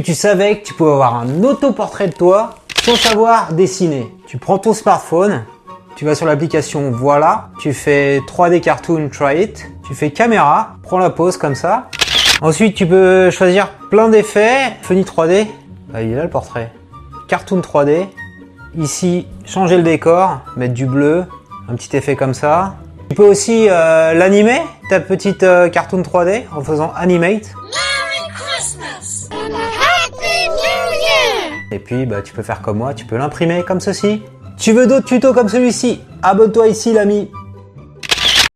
Tu savais que tu pouvais avoir un autoportrait de toi sans savoir dessiner Tu prends ton smartphone, tu vas sur l'application Voilà, tu fais 3D Cartoon Try It, tu fais caméra, prends la pose comme ça. Ensuite, tu peux choisir plein d'effets. Funny 3D, bah, il est là le portrait. Cartoon 3D. Ici, changer le décor, mettre du bleu, un petit effet comme ça. Tu peux aussi euh, l'animer, ta petite euh, cartoon 3D, en faisant animate. Et puis, bah, tu peux faire comme moi, tu peux l'imprimer comme ceci. Tu veux d'autres tutos comme celui-ci? Abonne-toi ici, l'ami.